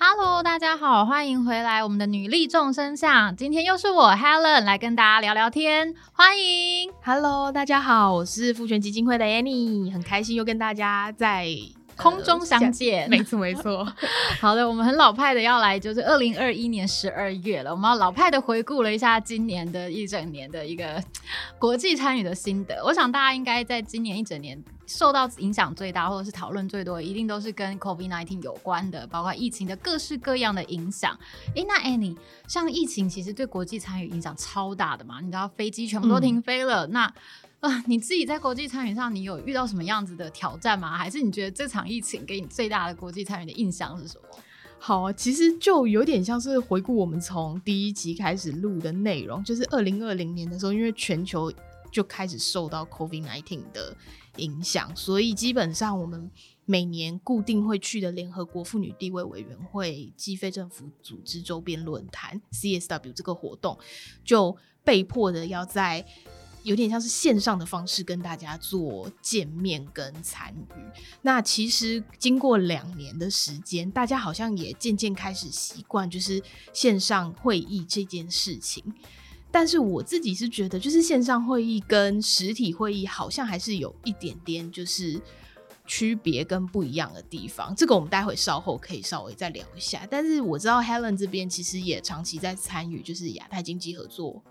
Hello，大家好，欢迎回来我们的女力众生相。今天又是我 Helen 来跟大家聊聊天，欢迎。Hello，大家好，我是富权基金会的 Annie，很开心又跟大家在空中相见。没错，没错。好的，我们很老派的要来，就是二零二一年十二月了，我们要老派的回顾了一下今年的一整年的一个国际参与的心得。我想大家应该在今年一整年。受到影响最大，或者是讨论最多，一定都是跟 COVID-19 有关的，包括疫情的各式各样的影响。诶，那 Annie，像疫情其实对国际参与影响超大的嘛？你知道飞机全部都停飞了，那啊，你自己在国际参与上，你有遇到什么样子的挑战吗？还是你觉得这场疫情给你最大的国际参与的印象是什么？好，其实就有点像是回顾我们从第一集开始录的内容，就是二零二零年的时候，因为全球就开始受到 COVID-19 的。影响，所以基本上我们每年固定会去的联合国妇女地位委员会及非政府组织周边论坛 （CSW） 这个活动，就被迫的要在有点像是线上的方式跟大家做见面跟参与。那其实经过两年的时间，大家好像也渐渐开始习惯，就是线上会议这件事情。但是我自己是觉得，就是线上会议跟实体会议好像还是有一点点就是区别跟不一样的地方。这个我们待会稍后可以稍微再聊一下。但是我知道 Helen 这边其实也长期在参与，就是亚太经济合作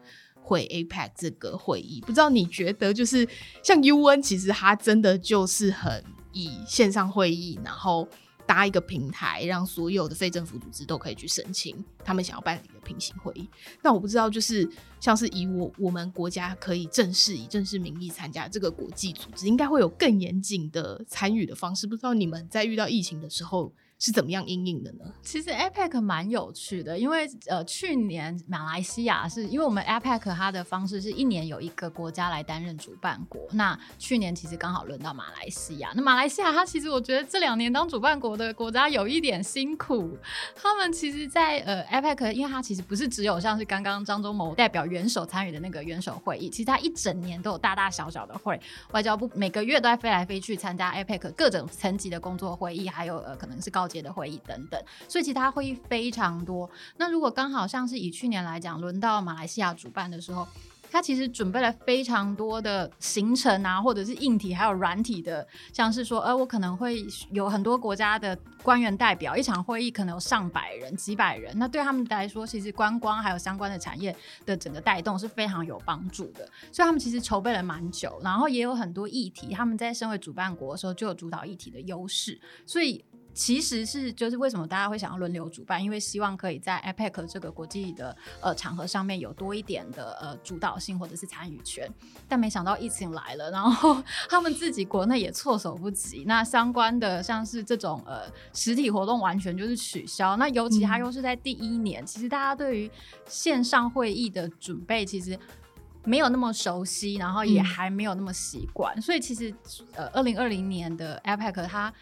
会 APEC 这个会议。不知道你觉得，就是像 UN，其实它真的就是很以线上会议，然后。搭一个平台，让所有的非政府组织都可以去申请他们想要办理的平行会议。那我不知道，就是像是以我我们国家可以正式以正式名义参加这个国际组织，应该会有更严谨的参与的方式。不知道你们在遇到疫情的时候。是怎么样应应的呢？其实 APEC 蛮有趣的，因为呃，去年马来西亚是因为我们 APEC 它的方式是一年有一个国家来担任主办国，那去年其实刚好轮到马来西亚。那马来西亚它其实我觉得这两年当主办国的国家有一点辛苦，他们其实，在呃 APEC，因为它其实不是只有像是刚刚张忠谋代表元首参与的那个元首会议，其实它一整年都有大大小小的会，外交部每个月都在飞来飞去参加 APEC 各种层级的工作会议，还有呃可能是高。节的会议等等，所以其他会议非常多。那如果刚好像是以去年来讲，轮到马来西亚主办的时候，他其实准备了非常多的行程啊，或者是硬体还有软体的，像是说，呃，我可能会有很多国家的官员代表，一场会议可能有上百人、几百人。那对他们来说，其实观光还有相关的产业的整个带动是非常有帮助的。所以他们其实筹备了蛮久，然后也有很多议题，他们在身为主办国的时候就有主导议题的优势，所以。其实是就是为什么大家会想要轮流主办，因为希望可以在 APEC 这个国际的呃场合上面有多一点的呃主导性或者是参与权。但没想到疫情来了，然后 他们自己国内也措手不及。那相关的像是这种呃实体活动完全就是取消。那尤其他又是在第一年，其实大家对于线上会议的准备其实没有那么熟悉，然后也还没有那么习惯。所以其实呃二零二零年的 APEC 它。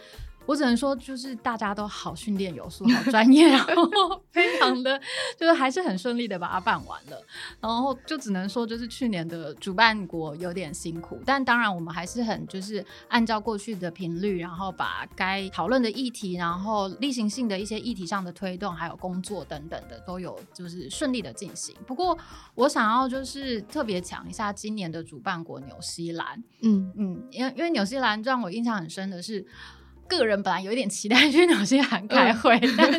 我只能说，就是大家都好训练有素，好专业，然后 非常的，就是还是很顺利的把它办完了。然后就只能说，就是去年的主办国有点辛苦，但当然我们还是很就是按照过去的频率，然后把该讨论的议题，然后例行性的一些议题上的推动，还有工作等等的都有就是顺利的进行。不过我想要就是特别讲一下今年的主办国纽西兰，嗯嗯，因为因为纽西兰让我印象很深的是。个人本来有一点期待去纽西兰开会，但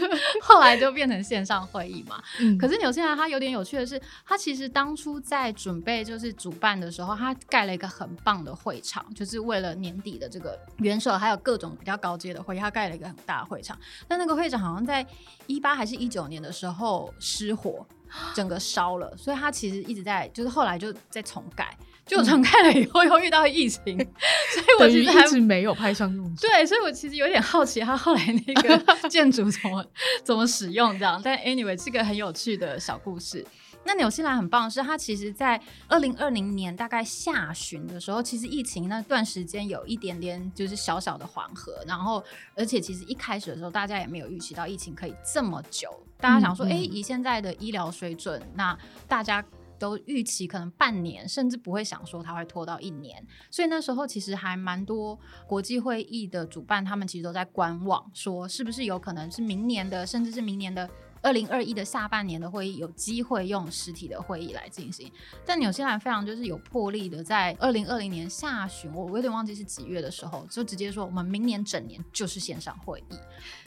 后来就变成线上会议嘛。可是纽西兰它有点有趣的是，它其实当初在准备就是主办的时候，它盖了一个很棒的会场，就是为了年底的这个元首还有各种比较高阶的会议，它盖了一个很大的会场。但那个会场好像在一八还是一九年的时候失火，整个烧了，所以它其实一直在就是后来就在重盖。就重开了以后又遇到疫情，所以我其实还一直没有派上用场。对，所以我其实有点好奇他后来那个 建筑怎么怎么使用这样。但 anyway，是个很有趣的小故事。那纽西兰很棒的是，它其实在二零二零年大概下旬的时候，其实疫情那段时间有一点点就是小小的缓和，然后而且其实一开始的时候，大家也没有预期到疫情可以这么久。大家想说，嗯嗯哎、以现在的医疗水准，那大家。都预期可能半年，甚至不会想说它会拖到一年，所以那时候其实还蛮多国际会议的主办，他们其实都在观望，说是不是有可能是明年的，甚至是明年的二零二一的下半年的会议有机会用实体的会议来进行。但纽西兰非常就是有魄力的，在二零二零年下旬，我我有点忘记是几月的时候，就直接说我们明年整年就是线上会议。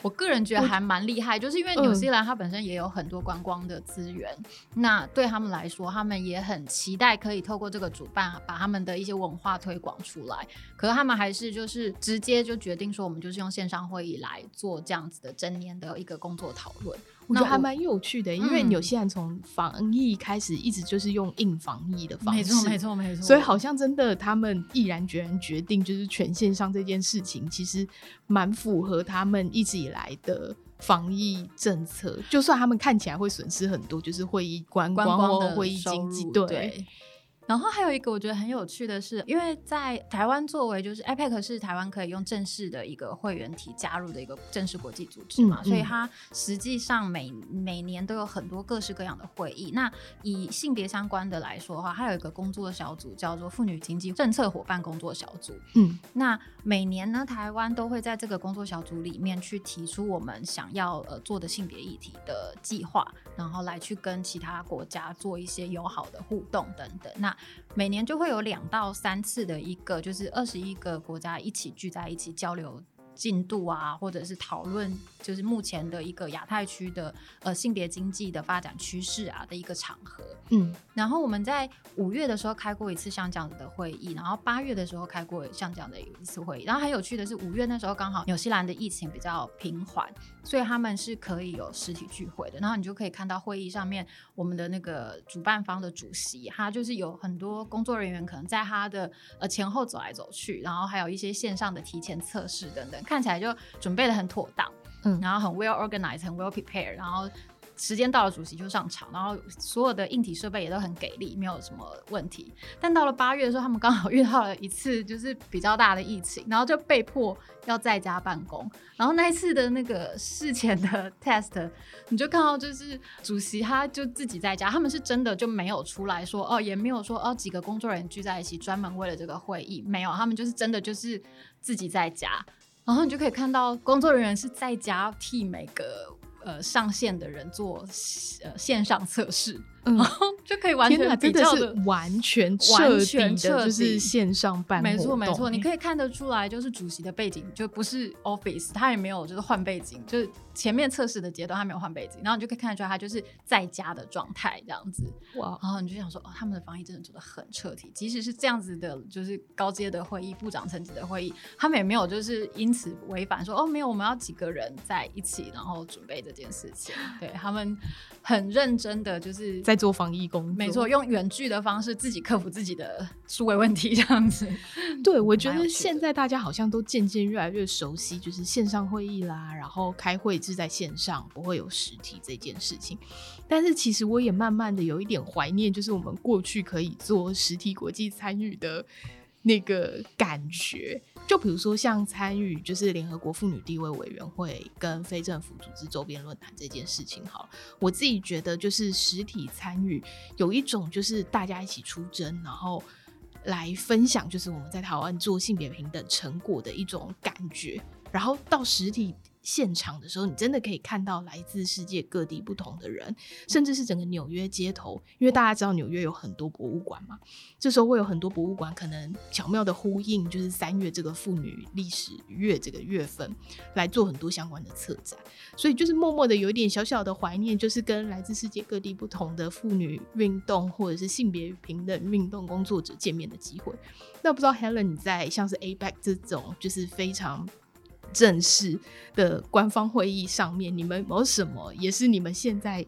我个人觉得还蛮厉害，就是因为纽西兰它本身也有很多观光的资源，那对他们来说，他们也很期待可以透过这个主办，把他们的一些文化推广出来。可是他们还是就是直接就决定说，我们就是用线上会议来做这样子的整年的一个工作讨论。那我觉得还蛮有趣的，因为嗯纽西兰从防疫开始一直就是用硬防疫的方式，没错，没错，没错。所以好像真的他们毅然决然决定就是全线上这件事情，其实蛮符合他们一直以来的。防疫政策，就算他们看起来会损失很多，就是会议观观光的或会议收经济，对，对。然后还有一个我觉得很有趣的是，因为在台湾作为就是 IPAC 是台湾可以用正式的一个会员体加入的一个正式国际组织嘛，嗯嗯所以它实际上每每年都有很多各式各样的会议。那以性别相关的来说的话，它有一个工作小组叫做妇女经济政策伙伴工作小组。嗯那每年呢，台湾都会在这个工作小组里面去提出我们想要呃做的性别议题的计划，然后来去跟其他国家做一些友好的互动等等。那每年就会有两到三次的一个，就是二十一个国家一起聚在一起交流。进度啊，或者是讨论，就是目前的一个亚太区的呃性别经济的发展趋势啊的一个场合。嗯然后我们在五月的时候开过一次像这样子的会议，然后八月的时候开过像这样的一次会议。然后很有趣的是，五月那时候刚好纽西兰的疫情比较平缓，所以他们是可以有实体聚会的。然后你就可以看到会议上面，我们的那个主办方的主席，他就是有很多工作人员可能在他的呃前后走来走去，然后还有一些线上的提前测试等等，看起来就准备的很妥当。嗯然后很 well organized，很 well prepared，然后时间到了，主席就上场，然后所有的硬体设备也都很给力，没有什么问题。但到了八月的时候，他们刚好遇到了一次就是比较大的疫情，然后就被迫要在家办公。然后那一次的那个事前的 test，你就看到就是主席他就自己在家，他们是真的就没有出来说哦，也没有说哦几个工作人员聚在一起专门为了这个会议，没有，他们就是真的就是自己在家。然后你就可以看到工作人员是在家替每个呃上线的人做呃线上测试，嗯。然，后就可以完，全比真的较是完全彻完底。的，就是线上办没错没错，欸你可以看得出来，就是主席的背景就不是 Office，他也没有就是换背景，就是前面测试的阶段他没有换背景，然后你就可以看得出来他就是在家的状态这样子，哇，然后你就想说，哦，他们的防疫真的做的很彻底，即使是这样子的，就是高阶的会议、部长层级的会议，他们也没有就是因此违反说，哦，没有，我们要几个人在一起，然后准备这件事情。对他们很认真的，就是在做防疫工作，没错，用远距的方式自己克服自己的数位问题，这样子。对，我 觉得现在大家好像都渐渐越来越熟悉，就是线上会议啦，然后开会是在线上，不会有实体这件事情。但是其实我也慢慢的有一点怀念，就是我们过去可以做实体国际参与的那个感觉。就比如说像参与就是联合国妇女地位委员会跟非政府组织周边论坛这件事情，好，我自己觉得就是实体参与有一种就是大家一起出征，然后来分享，就是我们在台湾做性别平等成果的一种感觉。然后到实体现场的时候，你真的可以看到来自世界各地不同的人，甚至是整个纽约街头，因为大家知道纽约有很多博物馆嘛，这时候会有很多博物馆可能巧妙的呼应，就是三月这个妇女历史月这个月份来做很多相关的策展，所以就是默默的有一点小小的怀念，就是跟来自世界各地不同的妇女运动或者是性别平等运动工作者见面的机会。那不知道 Helen 你在像是 APEC 这种就是非常正式的官方会议上面，你们有什么也是你们现在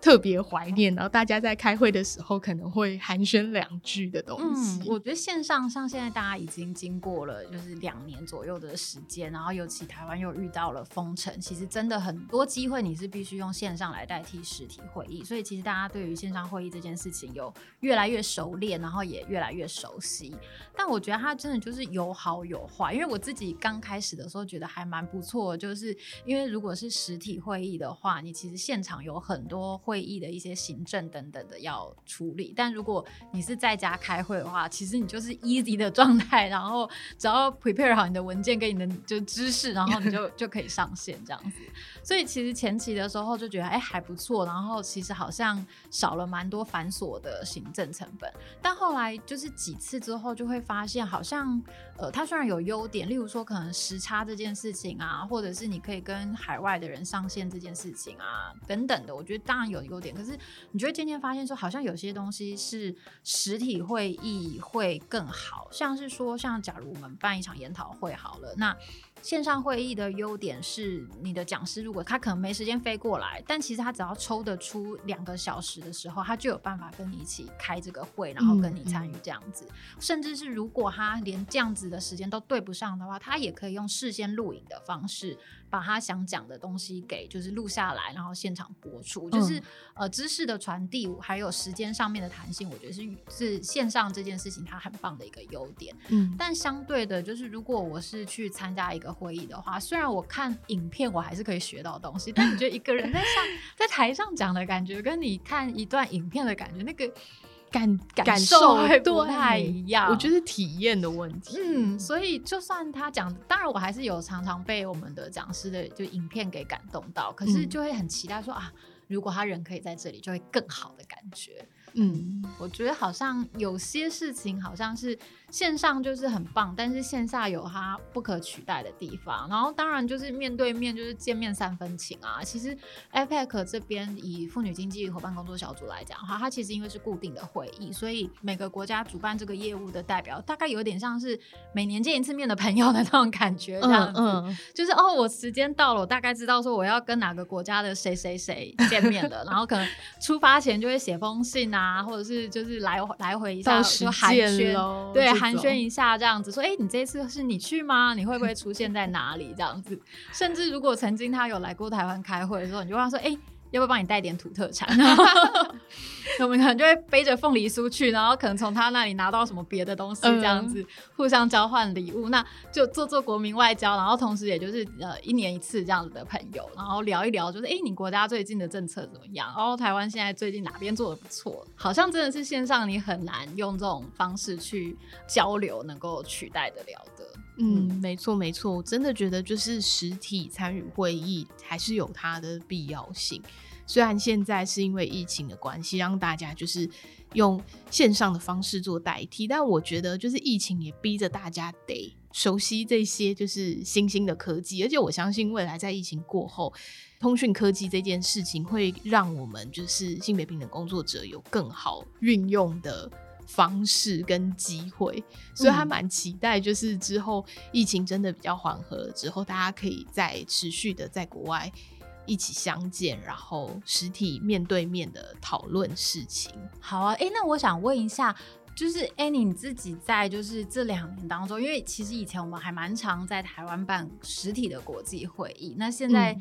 特别怀念，然后大家在开会的时候可能会寒暄两句的东西。嗯，我觉得线上像现在大家已经经过了就是两年左右的时间，然后尤其台湾又遇到了封城，其实真的很多机会你是必须用线上来代替实体会议，所以其实大家对于线上会议这件事情有越来越熟练，然后也越来越熟悉。但我觉得它真的就是有好有坏，因为我自己刚开始的时候觉得还蛮不错，就是因为如果是实体会议的话，你其实现场有很多。会议的一些行政等等的要处理，但如果你是在家开会的话，其实你就是 easy 的状态，然后只要 prepare 好你的文件跟你的就知识，然后你就 就可以上线这样子。所以其实前期的时候就觉得哎还不错，然后其实好像少了蛮多繁琐的行政成本。但后来就是几次之后就会发现，好像呃它虽然有优点，例如说可能时差这件事情啊，或者是你可以跟海外的人上线这件事情啊等等的，我觉得当然有。优点，可是你就会渐渐发现说，好像有些东西是实体会议会更好，像是说，像假如我们办一场研讨会好了，那。线上会议的优点是，你的讲师如果他可能没时间飞过来，但其实他只要抽得出两个小时的时候，他就有办法跟你一起开这个会，然后跟你参与这样子。甚至是如果他连这样子的时间都对不上的话，他也可以用事先录影的方式，把他想讲的东西给就是录下来，然后现场播出。就是呃知识的传递还有时间上面的弹性，我觉得是是线上这件事情它很棒的一个优点。嗯，但相对的，就是如果我是去参加一个会议的话，虽然我看影片我还是可以学到东西，但你觉得一个人在上 在台上讲的感觉，跟你看一段影片的感觉，那个感感受会不太一样。我觉得体验的问题。嗯，所以就算他讲，当然我还是有常常被我们的讲师的就影片给感动到，可是就会很期待说啊，如果他人可以在这里，就会更好的感觉。嗯，我觉得好像有些事情好像是。线上就是很棒，但是线下有它不可取代的地方。然后当然就是面对面，就是见面三分情啊。其实 APEC 这边以妇女经济伙伴工作小组来讲的话，它其实因为是固定的会议，所以每个国家主办这个业务的代表，大概有点像是每年见一次面的朋友的那种感觉，这样子。就是哦，我时间到了，我大概知道说我要跟哪个国家的谁谁谁见面了，然后可能出发前就会写封信啊，或者是就是来来回一下就寒暄，对。寒暄一下，这样子说，哎，你这次是你去吗？你会不会出现在哪里？这样子，甚至如果曾经他有来过台湾开会的时候，你就问他说，哎。要不要帮你带点土特产？我们可能就会背着凤梨酥去，然后可能从他那里拿到什么别的东西，这样子互相交换礼物，那就做做国民外交，然后同时也就是呃一年一次这样子的朋友，然后聊一聊，就是哎你国家最近的政策怎么样？然后台湾现在最近哪边做的不错？好像真的是线上你很难用这种方式去交流，能够取代得了的。嗯，没错没错，我真的觉得就是实体参与会议还是有它的必要性。虽然现在是因为疫情的关系，让大家就是用线上的方式做代替，但我觉得就是疫情也逼着大家得熟悉这些就是新兴的科技，而且我相信未来在疫情过后，通讯科技这件事情会让我们就是性别平等工作者有更好运用的。方式跟机会，所以还蛮期待，就是之后疫情真的比较缓和之后，大家可以再持续的在国外一起相见，然后实体面对面的讨论事情。好啊，哎，那我想问一下，就是哎，你自己在就是这两年当中，因为其实以前我们还蛮常在台湾办实体的国际会议，那现在。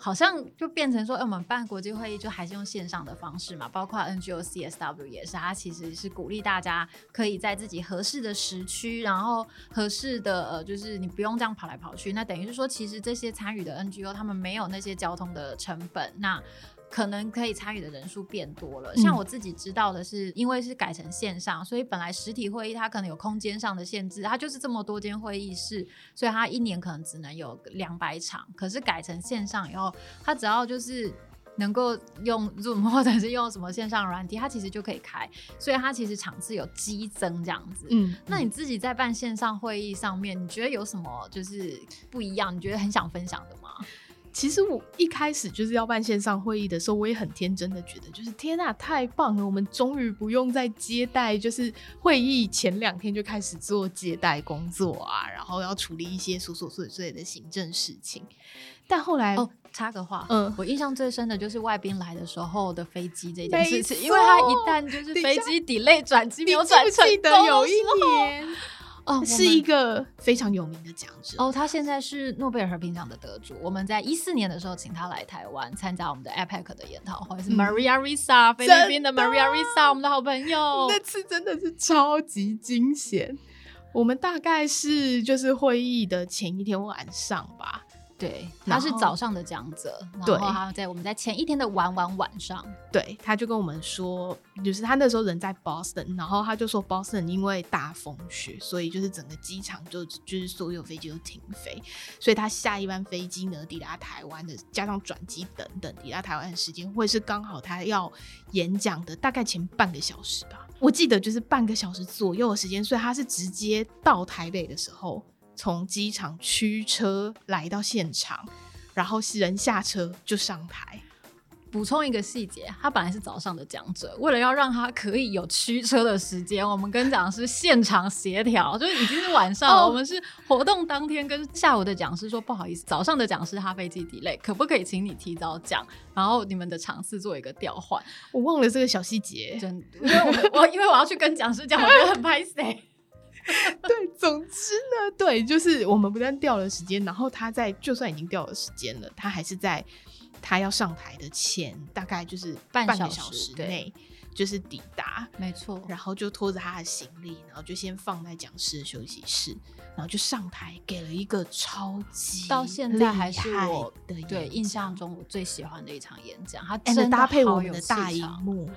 好像就变成说，哎，我们办国际会议就还是用线上的方式嘛，包括 NGO CSW 也是，它其实是鼓励大家可以在自己合适的时区，然后合适的呃，就是你不用这样跑来跑去，那等于是说，其实这些参与的 NGO 他们没有那些交通的成本，那。可能可以参与的人数变多了。像我自己知道的是，因为是改成线上，所以本来实体会议它可能有空间上的限制，它就是这么多间会议室，所以它一年可能只能有两百场。可是改成线上以后，它只要就是能够用 Zoom 或者是用什么线上软体，它其实就可以开，所以它其实场次有激增这样子。嗯，那你自己在办线上会议上面，你觉得有什么就是不一样？你觉得很想分享的吗？其实我一开始就是要办线上会议的时候，我也很天真的觉得，就是天呐，太棒了，我们终于不用再接待，就是会议前两天就开始做接待工作啊，然后要处理一些琐琐碎碎的行政事情。但后来，哦，插个话，嗯我印象最深的就是外宾来的时候的飞机这件事情，因为他一旦就是飞机 delay 转机没有转成不记得功有一年哦，是一个非常有名的讲者？哦，他现在是诺贝尔和平奖的得主。我们在一四年的时候请他来台湾参加我们的 APEC 的研讨会，是嗯 Maria Risa，、菲律宾的 Maria Risa，我们的好朋友。那次真的是超级惊险。我们大概是就是会议的前一天晚上吧，对，他是早上的讲者，然对后他在我们在前一天的晚晚晚上，对，他就跟我们说，就是他那时候人在 Boston，然后他就说 Boston 因为大风雪，所以就是整个机场就就是所有飞机都停飞，所以他下一班飞机呢抵达台湾的，加上转机等等，抵达台湾的时间会是刚好他要演讲的大概前半个小时吧，我记得就是半个小时左右的时间，所以他是直接到台北的时候，从机场驱车来到现场，然后人下车就上台。补充一个细节，他本来是早上的讲者，为了要让他可以有驱车的时间，我们跟讲师现场协调，就是已经是晚上了。哦我们是活动当天跟下午的讲师说，不好意思，早上的讲师他飞机 delay，可不可以请你提早讲，然后你们的场次做一个调换？我忘了这个小细节，真的，因为我我因为我要去跟讲师讲，我觉得很拍谁。对，总之呢，对，就是我们不但掉了时间，然后他在就算已经掉了时间了，他还是在他要上台的前大概就是半个小时内就是抵达，没错，然后就拖着他的行李，然后就先放在讲师的休息室，然后就上台给了一个超级到现在还是我的对印象中我最喜欢的一场演讲，他真的搭配我们的大荧幕，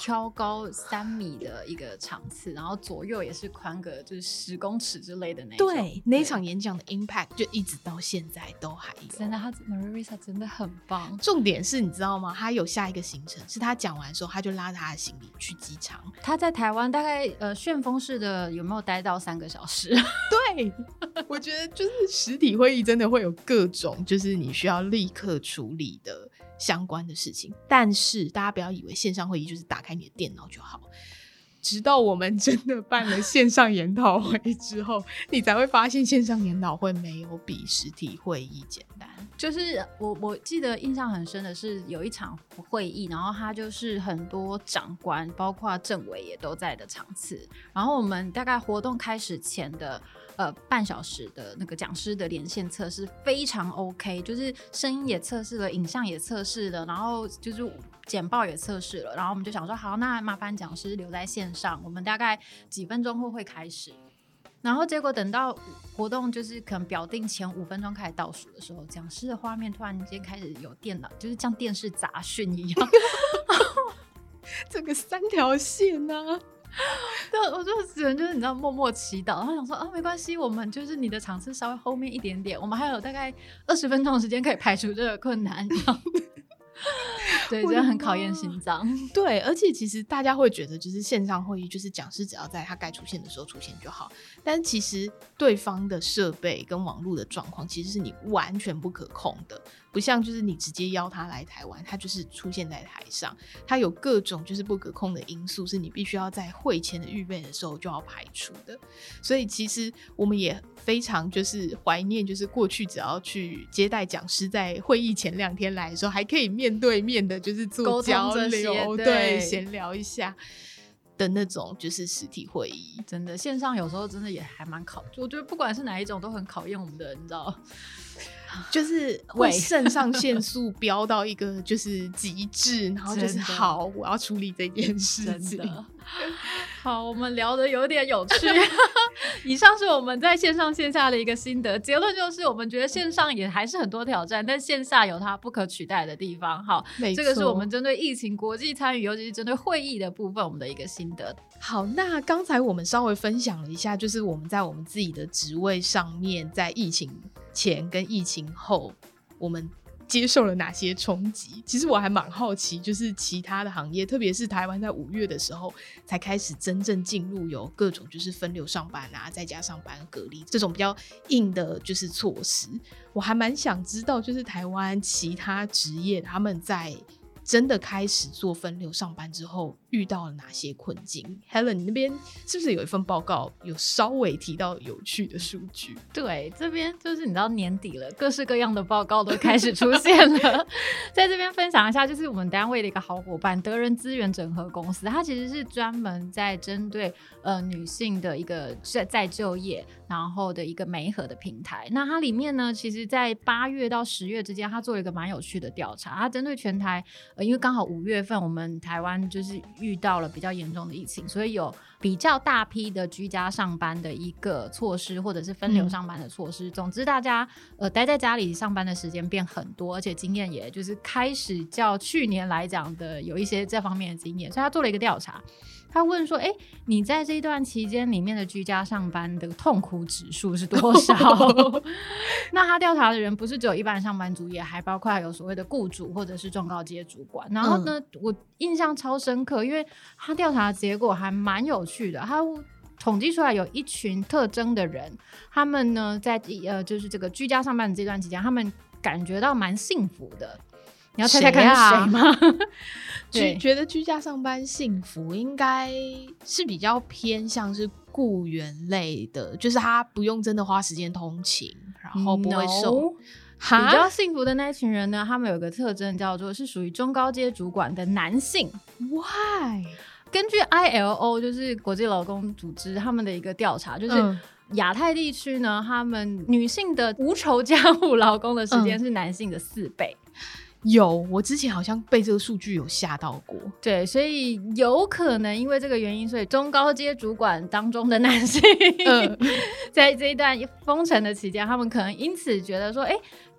挑高三米的一个场次，然后左右也是宽个就是十公尺之类的那一种对，那一场演讲的 impact 就一直到现在都还有，真的，他 Marisa 真的很棒。重点是你知道吗？他有下一个行程，是他讲完的时候，他就拉着他的行李去机场。他在台湾大概呃旋风式的有没有待到三个小时？对，我觉得就是实体会议真的会有各种就是你需要立刻处理的相关的事情，但是大家不要以为线上会议就是打开你的电脑就好。直到我们真的办了线上研讨会之后，你才会发现线上研讨会没有比实体会议简单。就是我我记得印象很深的是有一场会议，然后他就是很多长官，包括政委也都在的场次。然后我们大概活动开始前的呃半小时的那个讲师的连线测试非常 OK，就是声音也测试了，影像也测试了，然后就是简报也测试了。然后我们就想说，好，那麻烦讲师留在线上，我们大概几分钟后会开始。然后结果等到活动就是可能表定前五分钟开始倒数的时候，讲师的画面突然间开始有电脑，就是像电视杂讯一样。这个三条线呢、对，我就只能就是你知道默默祈祷，然后想说啊没关系，我们就是你的场次稍微后面一点点，我们还有大概二十分钟的时间可以排除这个困难。对，真的很考验心脏。对，而且其实大家会觉得，就是线上会议，就是讲师只要在他该出现的时候出现就好。但其实对方的设备跟网络的状况，其实是你完全不可控的。不像就是你直接邀他来台湾，他就是出现在台上，他有各种就是不可控的因素，是你必须要在会前的预备的时候就要排除的。所以其实我们也非常就是怀念，就是过去只要去接待讲师，在会议前两天来的时候，还可以面对面的，就是做交流，对对，闲聊一下的那种，就是实体会议。真的，线上有时候真的也还蛮考，我觉得不管是哪一种都很考验我们的，你知道。就是会肾上腺素飙到一个就是极致，然后就是好，我要处理这件事真情。的。好，我们聊的有点有趣。以上是我们在线上线下的一个心得，结论就是我们觉得线上也还是很多挑战，但线下有它不可取代的地方。好，这个是我们针对疫情国际参与，尤其是针对会议的部分，我们的一个心得。好，那刚才我们稍微分享了一下，就是我们在我们自己的职位上面，在疫情前跟疫情后，我们接受了哪些冲击？其实我还蛮好奇，就是其他的行业，特别是台湾在五月的时候才开始真正进入有各种就是分流上班啊，在家上班隔离这种比较硬的就是措施，我还蛮想知道，就是台湾其他职业他们在。真的开始做分流上班之后，遇到了哪些困境？Helen，你那边是不是有一份报告有稍微提到有趣的数据？对，这边就是你知道年底了，各式各样的报告都开始出现了。在这边分享一下，就是我们单位的一个好伙伴——德人资源整合公司，它其实是专门在针对呃女性的一个在在就业然后的一个媒合的平台。那它里面呢，其实在八月到十月之间，它做了一个蛮有趣的调查，它针对全台。呃因为刚好五月份我们台湾就是遇到了比较严重的疫情，所以有比较大批的居家上班的一个措施，或者是分流上班的措施。总之，大家呃待在家里上班的时间变很多，而且经验也就是开始较去年来讲的有一些这方面的经验，所以他做了一个调查。他问说：“哎，你在这一段期间里面的居家上班的痛苦指数是多 少？” 那他调查的人不是只有一般上班族，也还包括有所谓的雇主或者是中高阶主管。然后呢，我印象超深刻，因为他调查的结果还蛮有趣的。他统计出来有一群特征的人，他们呢在呃就是这个居家上班的这段期间，他们感觉到蛮幸福的。你要猜猜看是谁吗？觉觉得居家上班幸福，应该是比较偏向是雇员类的，就是他不用真的花时间通勤，然后不会受。比较幸福的那群人呢，他们有个特征叫做是属于中高阶主管的男性。Why？根据 ILO 就是国际劳工组织他们的一个调查，就是亚太地区呢，他们女性的无酬家务劳工的时间是男性的四倍。有，我之前好像被这个数据有吓到过。对，所以有可能因为这个原因，所以中高阶主管当中的男性，在这一段封城的期间，他们可能因此觉得说，哎，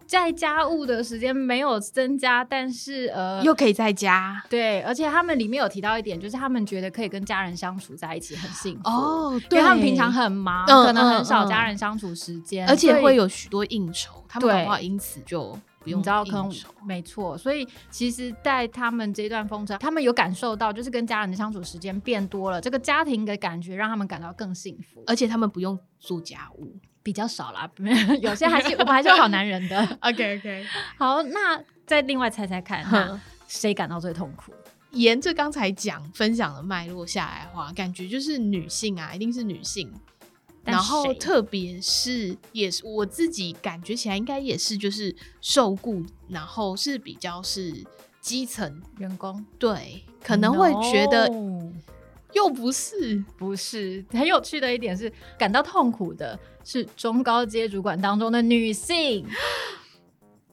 在家务的时间没有增加，但是呃，又可以在家。对，而且他们里面有提到一点，就是他们觉得可以跟家人相处在一起很幸福哦，因为他们平常很忙，可能很少家人相处时间，而且会有许多应酬，他们的话因此就。你知道，可能没错，所以其实，在他们这段封城，他们有感受到，就是跟家人的相处时间变多了，这个家庭的感觉让他们感到更幸福，而且他们不用做家务，比较少啦，有些还是我们还是好男人的。OK OK，好，那再另外猜猜看，那谁感到最痛苦？沿着刚才讲分享的脉络下来的话，感觉就是女性啊，一定是女性。然后，特别是也是我自己感觉起来，应该也是就是受雇，然后是比较是基层。员工，对，可能会觉得 又不是。不是很有趣的一点是，感到痛苦的是中高阶主管当中的女性。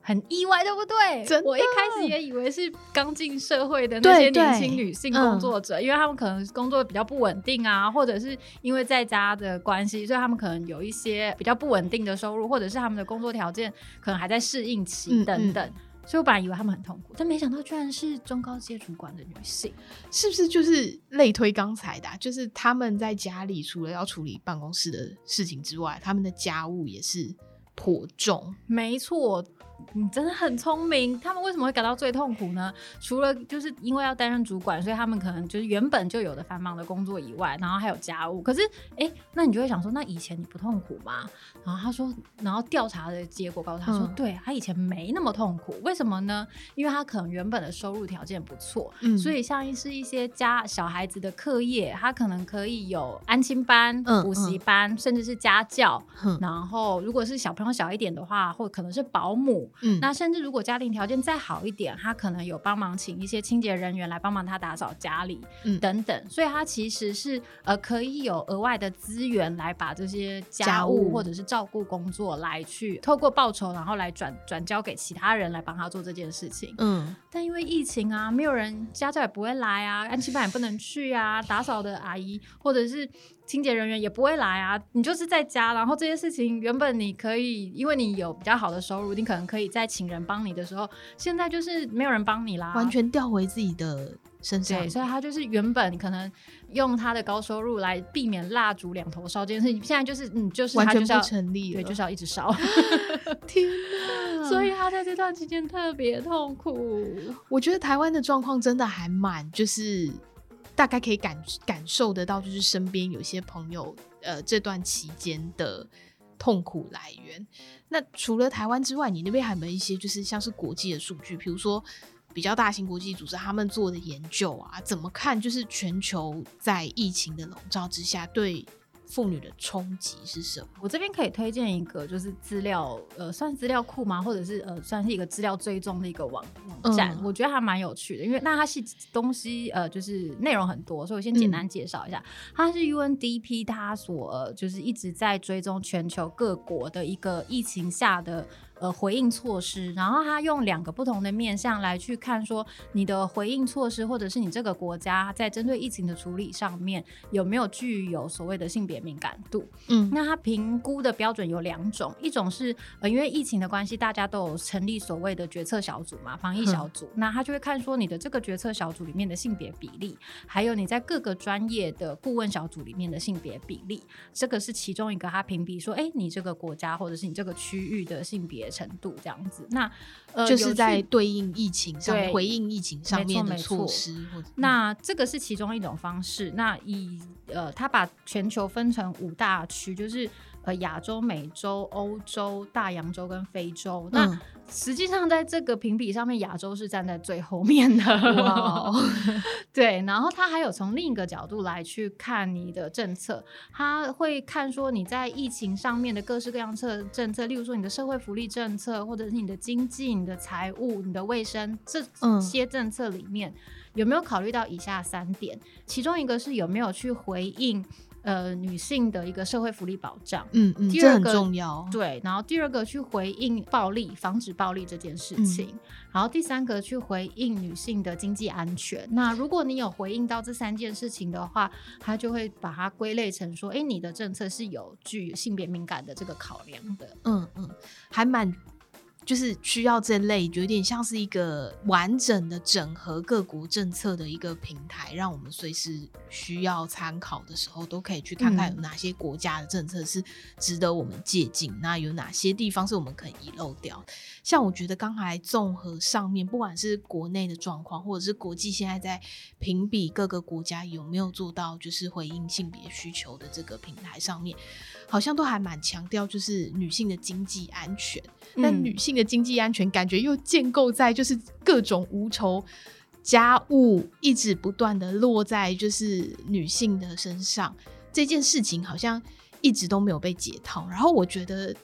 很意外，对不对？我一开始也以为是刚进社会的那些年轻女性工作者，因为他们可能工作比较不稳定啊，或者是因为在家的关系，所以他们可能有一些比较不稳定的收入，或者是他们的工作条件可能还在适应期等等。所以我本来以为他们很痛苦，但没想到居然是中高阶主管的女性，是不是就是类推刚才的？就是他们在家里除了要处理办公室的事情之外，他们的家务也是颇重。没错。你真的很聪明。他们为什么会感到最痛苦呢？除了就是因为要担任主管，所以他们可能就是原本就有的繁忙的工作以外，然后还有家务。可是，哎，那你就会想说，那以前你不痛苦吗？然后他说，然后调查的结果告诉他说，对他以前没那么痛苦。为什么呢？因为他可能原本的收入条件不错，所以像是一些家小孩子的课业，他可能可以有安亲班、补习班，甚至是家教。然后，如果是小朋友小一点的话，或可能是保姆。嗯，那甚至如果家庭条件再好一点，他可能有帮忙请一些清洁人员来帮忙他打扫家里，嗯，等等，所以他其实是呃可以有额外的资源来把这些家务或者是照顾工作来去透过报酬，然后来转转交给其他人来帮他做这件事情。嗯，但因为疫情啊，没有人家教也不会来啊，安亲班也不能去啊，打扫的阿姨或者是。清洁人员也不会来啊，你就是在家，然后这些事情原本你可以，因为你有比较好的收入，你可能可以在请人帮你的时候，现在就是没有人帮你啦，完全调回自己的身上。对，所以他就是原本可能用他的高收入来避免蜡烛两头烧这件事情，现在就是嗯，就是完全不成立，对，就是要一直烧。天哪！所以他他在这段期间特别痛苦。我觉得台湾的状况真的还蛮，就是大概可以感感受得到，就是身边有些朋友，呃，这段期间的痛苦来源。那除了台湾之外，你那边还有没有一些就是像是国际的数据，比如说比较大型国际组织他们做的研究啊，怎么看就是全球在疫情的笼罩之下对？妇女的冲击是什么？我这边可以推荐一个，就是资料，呃，算资料库吗？或者是呃，算是一个资料追踪的一个网网站，我觉得还蛮有趣的。因为那它是东西，呃，就是内容很多，所以我先简单介绍一下。它是 UNDP，它所就是一直在追踪全球各国的一个疫情下的。呃，回应措施，然后他用两个不同的面向来去看，说你的回应措施，或者是你这个国家在针对疫情的处理上面有没有具有所谓的性别敏感度？嗯，那他评估的标准有两种，一种是呃，因为疫情的关系，大家都有成立所谓的决策小组嘛，防疫小组，那他就会看说你的这个决策小组里面的性别比例，还有你在各个专业的顾问小组里面的性别比例，这个是其中一个他评比说，哎，你这个国家或者是你这个区域的性别。程度这样子，那呃，就是在对应疫情上、回应疫情上面的措施。那这个是其中一种方式。那以呃，他把全球分成五大区，就是。呃，亚洲、美洲、欧洲、大洋洲跟非洲，那实际上在这个评比上面，亚洲是站在最后面的。对，然后他还有从另一个角度来去看你的政策，他会看说你在疫情上面的各式各样策政策，例如说你的社会福利政策，或者是你的经济、你的财务、你的卫生这些政策里面，有没有考虑到以下三点？其中一个是有没有去回应。呃，女性的一个社会福利保障，嗯嗯，这很重要。对，然后第二个去回应暴力，防止暴力这件事情，然后第三个去回应女性的经济安全。那如果你有回应到这三件事情的话，他就会把它归类成说，哎，你的政策是有具性别敏感的这个考量的。嗯嗯，还蛮。就是需要这类，有点像是一个完整的整合各国政策的一个平台，让我们随时需要参考的时候，都可以去看看有哪些国家的政策是值得我们借鉴，那有哪些地方是我们可以遗漏掉。像我觉得刚才综合上面，不管是国内的状况，或者是国际现在在评比各个国家有没有做到，就是回应性别需求的这个平台上面。好像都还蛮强调，就是女性的经济安全。那女性的经济安全，感觉又建构在就是各种无酬家务一直不断的落在就是女性的身上这件事情，好像一直都没有被解套。然后我觉得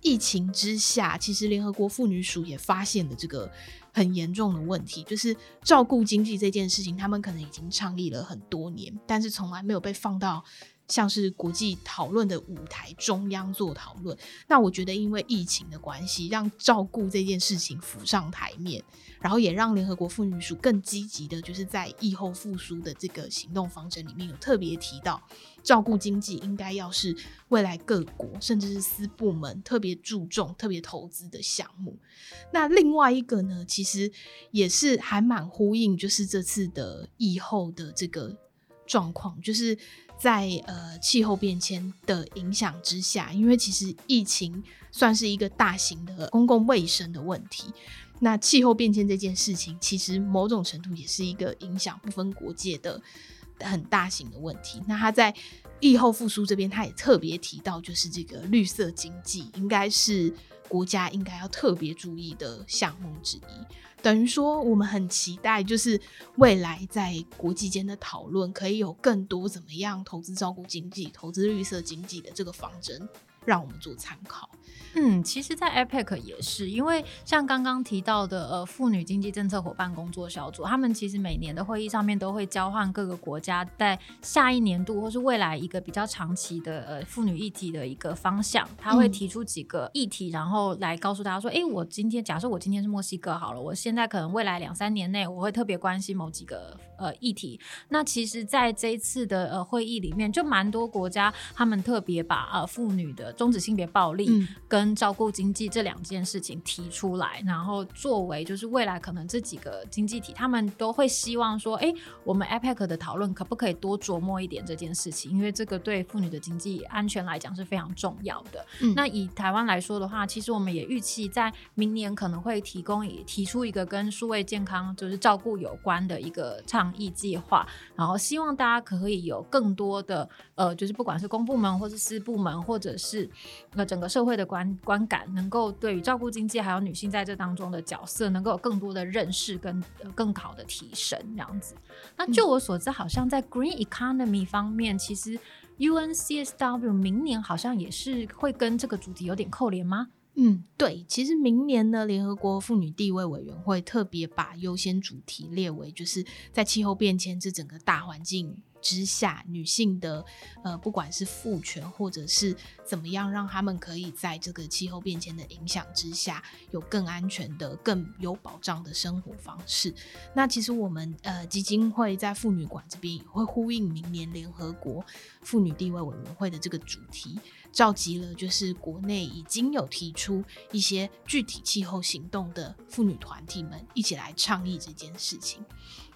疫情之下，其实联合国妇女署也发现了这个很严重的问题，就是照顾经济这件事情，他们可能已经倡议了很多年，但是从来没有被放到。像是国际讨论的舞台中央做讨论，那我觉得因为疫情的关系，让照顾这件事情浮上台面，然后也让联合国妇女署更积极的，就是在疫后复苏的这个行动方针里面有特别提到，照顾经济应该要是未来各国甚至是私部门特别注重、特别投资的项目。那另外一个呢，其实也是还蛮呼应，就是这次的疫后的这个状况，就是。在呃气候变迁的影响之下，因为其实疫情算是一个大型的公共卫生的问题，那气候变迁这件事情，其实某种程度也是一个影响不分国界的很大型的问题。那他在疫后复苏这边，他也特别提到，就是这个绿色经济应该是国家应该要特别注意的项目之一。等于说，我们很期待，就是未来在国际间的讨论，可以有更多怎么样投资照顾经济、投资绿色经济的这个方针，让我们做参考。嗯，其实，在 APEC 也是，因为像刚刚提到的，呃，妇女经济政策伙伴工作小组，他们其实每年的会议上面都会交换各个国家在下一年度或是未来一个比较长期的呃妇女议题的一个方向，他会提出几个议题，然后来告诉大家说，哎，我今天假设我今天是墨西哥好了，我现在可能未来两三年内我会特别关心某几个呃议题。那其实，在这一次的呃会议里面，就蛮多国家他们特别把呃妇女的终止性别暴力跟跟照顾经济这两件事情提出来，然后作为就是未来可能这几个经济体，他们都会希望说，哎，我们 APEC 的讨论可不可以多琢磨一点这件事情？因为这个对妇女的经济安全来讲是非常重要的。嗯那以台湾来说的话，其实我们也预期在明年可能会提供提出一个跟数位健康就是照顾有关的一个倡议计划，然后希望大家可以有更多的呃，就是不管是公部门或是私部门，或者是呃整个社会的观观感，能够对于照顾经济还有女性在这当中的角色，能够有更多的认识跟、呃、更好的提升这样子。那就我所知，好像在 green economy 方面，其实 UNCSW 明年好像也是会跟这个主题有点扣连吗？嗯，对，其实明年呢，联合国妇女地位委员会特别把优先主题列为，就是在气候变迁这整个大环境之下，女性的呃，不管是父权或者是怎么样，让他们可以在这个气候变迁的影响之下，有更安全的、更有保障的生活方式。那其实我们呃基金会在妇女馆这边也会呼应明年联合国妇女地位委员会的这个主题。召集了就是国内已经有提出一些具体气候行动的妇女团体们一起来倡议这件事情。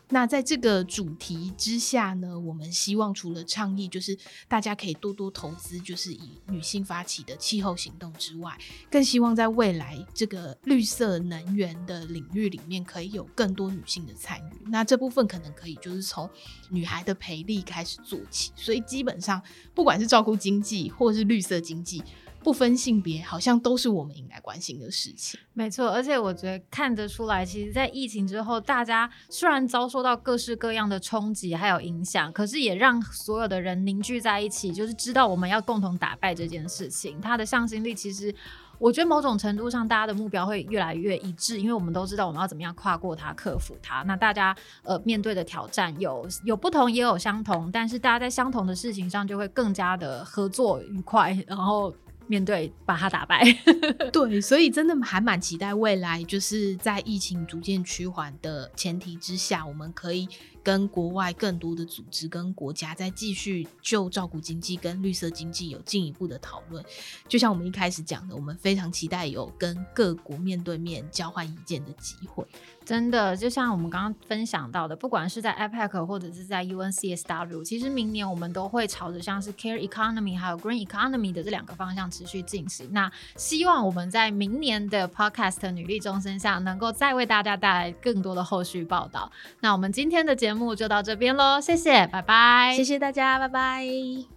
那在这个主题之下呢，我们希望除了倡议，就是大家可以多多投资，就是以女性发起的气候行动之外，更希望在未来这个绿色能源的领域里面，可以有更多女性的参与。那这部分可能可以就是从女孩的培力开始做起，所以基本上不管是照顾经济或是绿色经济。不分性别，好像都是我们应该关心的事情。没错，而且我觉得看得出来，其实，在疫情之后，大家虽然遭受到各式各样的冲击还有影响，可是也让所有的人凝聚在一起，就是知道我们要共同打败这件事情。它的向心力，其实我觉得某种程度上，大家的目标会越来越一致，因为我们都知道我们要怎么样跨过它、克服它。那大家呃面对的挑战有有不同，也有相同，但是大家在相同的事情上就会更加的合作愉快，然后。面对把它打败，对，所以真的还蛮期待未来，就是在疫情逐渐趋缓的前提之下，我们可以跟国外更多的组织跟国家再继续就照顾经济跟绿色经济有进一步的讨论。就像我们一开始讲的，我们非常期待有跟各国面对面交换意见的机会。真的，就像我们刚刚分享到的，不管是在 APEC 或者是在 UNCSW，其实明年我们都会朝着像是 Care Economy 还有 Green Economy 的这两个方向持续进行。那希望我们在明年的 Podcast 女力终身上，能够再为大家带来更多的后续报道。那我们今天的节目就到这边喽，谢谢，拜拜，谢谢大家，拜拜。